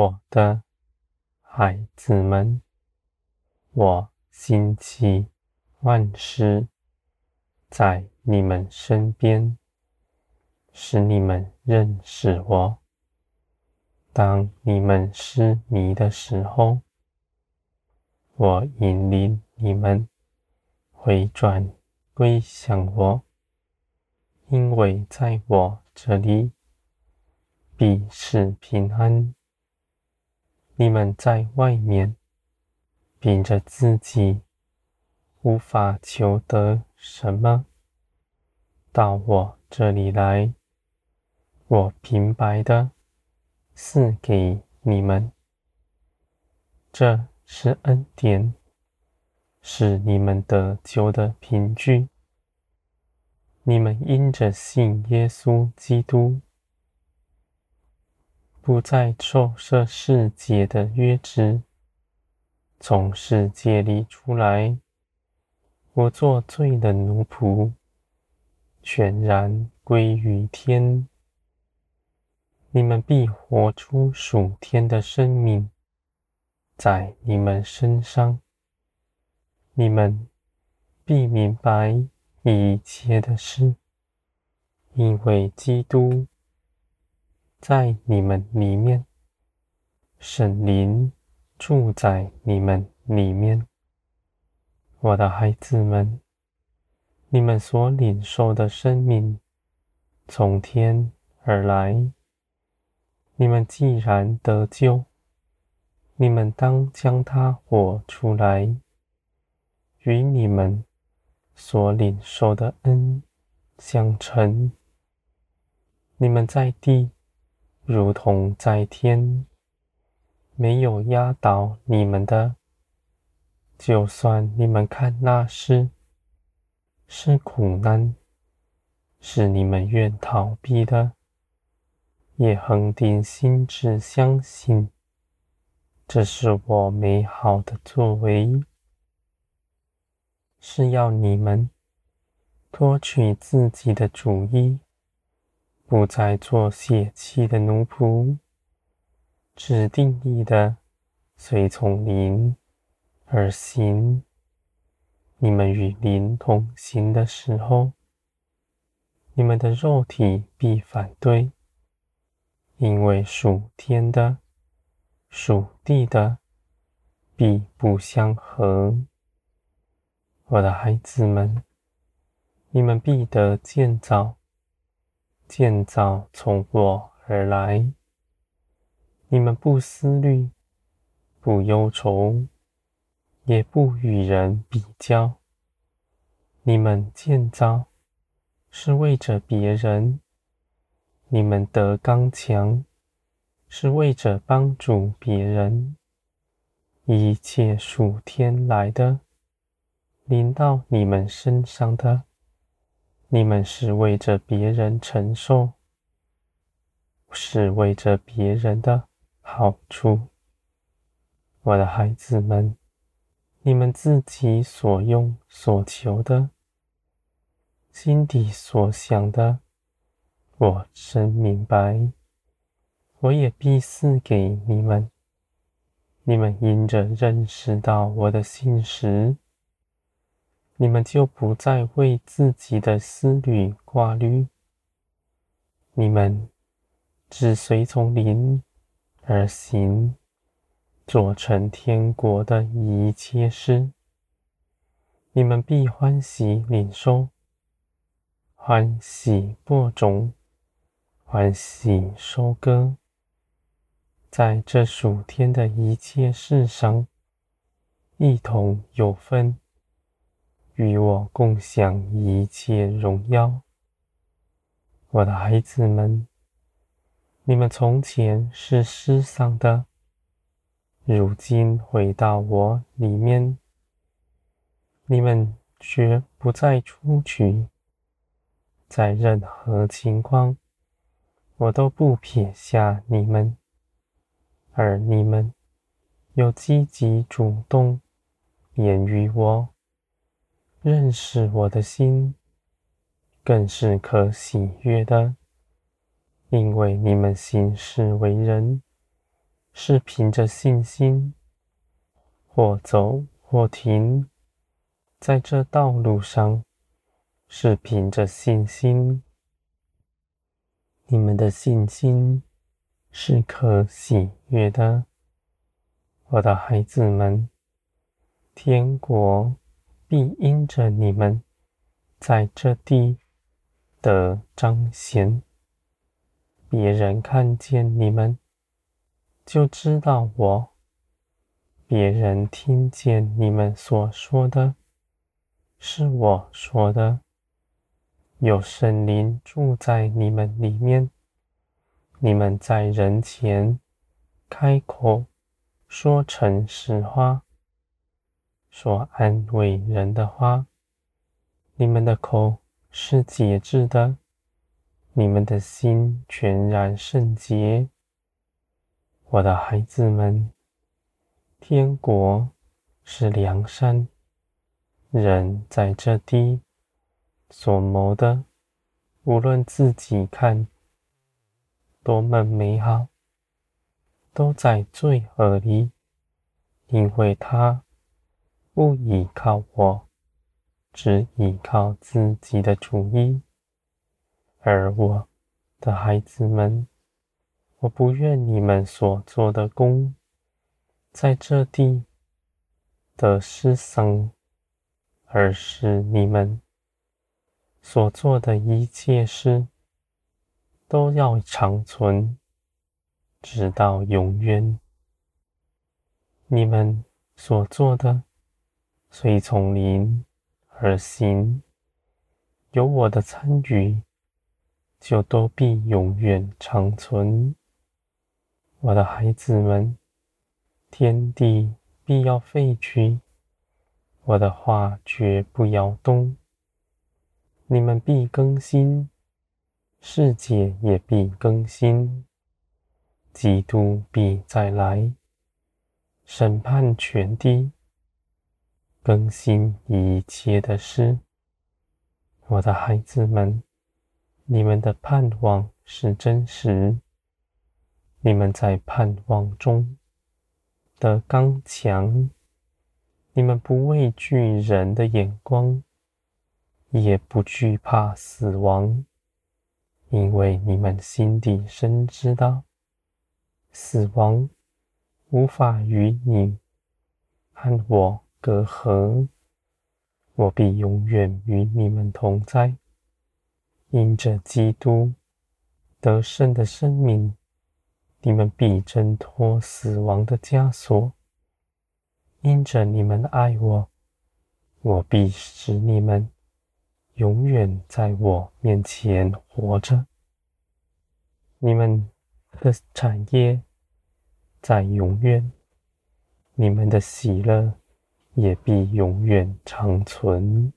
我的孩子们，我心起万事在你们身边，使你们认识我。当你们失迷的时候，我引领你们回转归向我，因为在我这里必是平安。你们在外面凭着自己无法求得什么，到我这里来，我平白的。赐给你们，这是恩典，是你们得救的凭据。你们因着信耶稣基督，不再受这世界的约制，从世界里出来，不做罪的奴仆，全然归于天。你们必活出属天的生命，在你们身上，你们必明白一切的事，因为基督在你们里面，神灵住在你们里面。我的孩子们，你们所领受的生命从天而来。你们既然得救，你们当将它活出来，与你们所领受的恩相称。你们在地，如同在天，没有压倒你们的。就算你们看那事是苦难，是你们愿逃避的。也恒定心志，相信这是我美好的作为，是要你们脱去自己的主意，不再做血气的奴仆，只定义的随从灵而行。你们与灵同行的时候，你们的肉体必反对。因为属天的、属地的，必不相合。我的孩子们，你们必得建造，建造从我而来。你们不思虑，不忧愁，也不与人比较。你们建造，是为着别人。你们得刚强，是为着帮助别人。一切属天来的，临到你们身上的，你们是为着别人承受，是为着别人的好处。我的孩子们，你们自己所用所求的，心底所想的。我真明白，我也必赐给你们。你们因着认识到我的信实，你们就不再为自己的思虑挂虑。你们只随从灵而行，做成天国的一切事。你们必欢喜领受，欢喜播种。欢喜收割，在这属天的一切事上，一同有分，与我共享一切荣耀。我的孩子们，你们从前是失丧的，如今回到我里面，你们绝不再出去，在任何情况。我都不撇下你们，而你们又积极主动言于我，认识我的心，更是可喜悦的，因为你们行事为人是凭着信心，或走或停，在这道路上是凭着信心。你们的信心是可喜悦的，我的孩子们，天国必因着你们在这地的彰显。别人看见你们，就知道我；别人听见你们所说的，是我说的。有圣灵住在你们里面，你们在人前开口说诚实话，说安慰人的话。你们的口是节制的。你们的心全然圣洁，我的孩子们，天国是良善，人在这地所谋的，无论自己看多么美好，都在罪恶里，因为他不依靠我，只依靠自己的主意。而我的孩子们，我不愿你们所做的工，在这地的失丧，而是你们所做的一切事都要长存，直到永远。你们所做的，随从灵而行，有我的参与。就都必永远长存，我的孩子们，天地必要废去，我的话绝不摇动。你们必更新，世界也必更新，基督必再来，审判全地，更新一切的事，我的孩子们。你们的盼望是真实，你们在盼望中的刚强，你们不畏惧人的眼光，也不惧怕死亡，因为你们心底深知道，死亡无法与你和我隔阂，我必永远与你们同在。因着基督得胜的生命，你们必挣脱死亡的枷锁。因着你们爱我，我必使你们永远在我面前活着。你们的产业在永远，你们的喜乐也必永远长存。